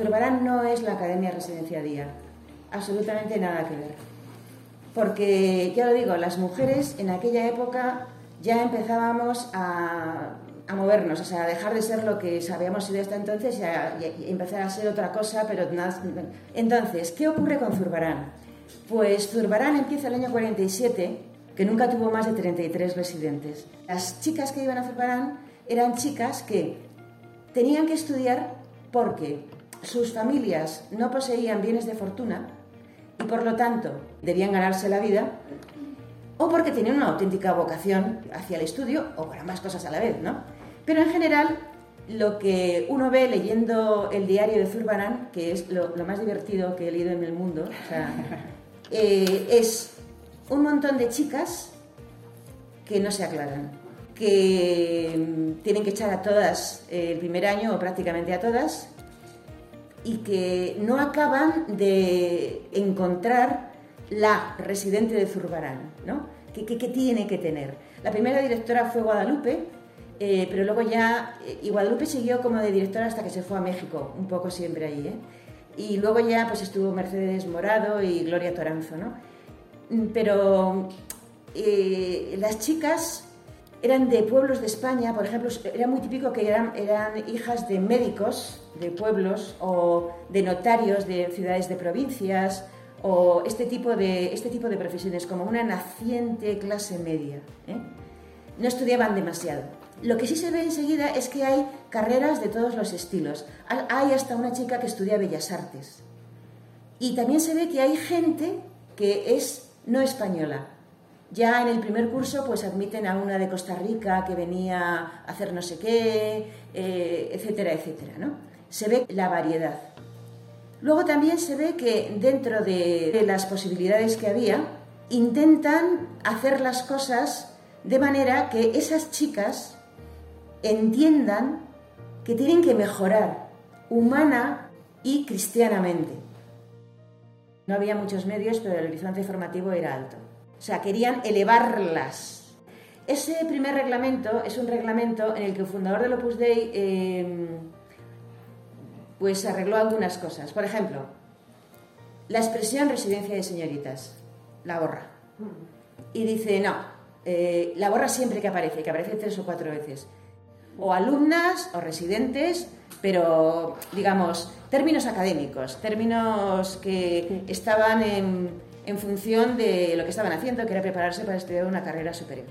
Zurbarán no es la Academia Residencia Día, absolutamente nada que ver. Porque, ya lo digo, las mujeres en aquella época ya empezábamos a, movernos, o sea, a dejar de ser lo que habíamos sido hasta entonces y, a, empezar a ser otra cosa, pero nada. Entonces, ¿qué ocurre con Zurbarán? Pues Zurbarán empieza el año 47, que nunca tuvo más de 33 residentes. Las chicas que iban a Zurbarán eran chicas que tenían que estudiar porque sus familias no poseían bienes de fortuna y por lo tanto debían ganarse la vida o porque tenían una auténtica vocación hacia el estudio o para más cosas a la vez, ¿no? Pero en general lo que uno ve leyendo el diario de Zurbarán, que es lo, más divertido que he leído en el mundo, eh, es un montón de chicas que no se aclaran, que mm, tienen que echar a todas el primer año o prácticamente a todas y que no acaban de encontrar la residente de Zurbarán, ¿no? ¿Qué, tiene que tener? La primera directora fue Guadalupe, eh, pero luego ya, eh, y Guadalupe siguió como de directora hasta que se fue a México, un poco siempre ahí, ¿eh? Y luego ya pues estuvo Mercedes Morado y Gloria Toranzo, ¿no? Mm, pero eh, las chicas eran de pueblos de España, por ejemplo, era muy típico que eran, eran hijas de médicos de pueblos o de notarios de ciudades de provincias o este tipo de, este tipo de profesiones, como una naciente clase media. ¿eh? No estudiaban demasiado. Lo que sí se ve enseguida es que hay carreras de todos los estilos. Hay hasta una chica que estudia Bellas Artes. Y también se ve que hay gente que es no española, ya en el primer curso pues admiten a una de Costa Rica que venía a hacer no sé qué, eh, etcétera, etcétera. ¿no? Se ve la variedad. Luego también se ve que dentro de, las posibilidades que había, intentan hacer las cosas de manera que esas chicas entiendan que tienen que mejorar humana y cristianamente. No había muchos medios, pero el horizonte formativo era alto. O sea, querían elevarlas. Ese primer reglamento es un reglamento en el que el fundador del Opus Dei eh, pues arregló algunas cosas. Por ejemplo, la expresión residencia de señoritas, la borra. Y dice, no, eh, la borra siempre que aparece, que aparece tres o cuatro veces. O alumnas o residentes, pero digamos, términos académicos, términos que estaban en en función de lo que estaban haciendo, que era prepararse para estudiar una carrera superior.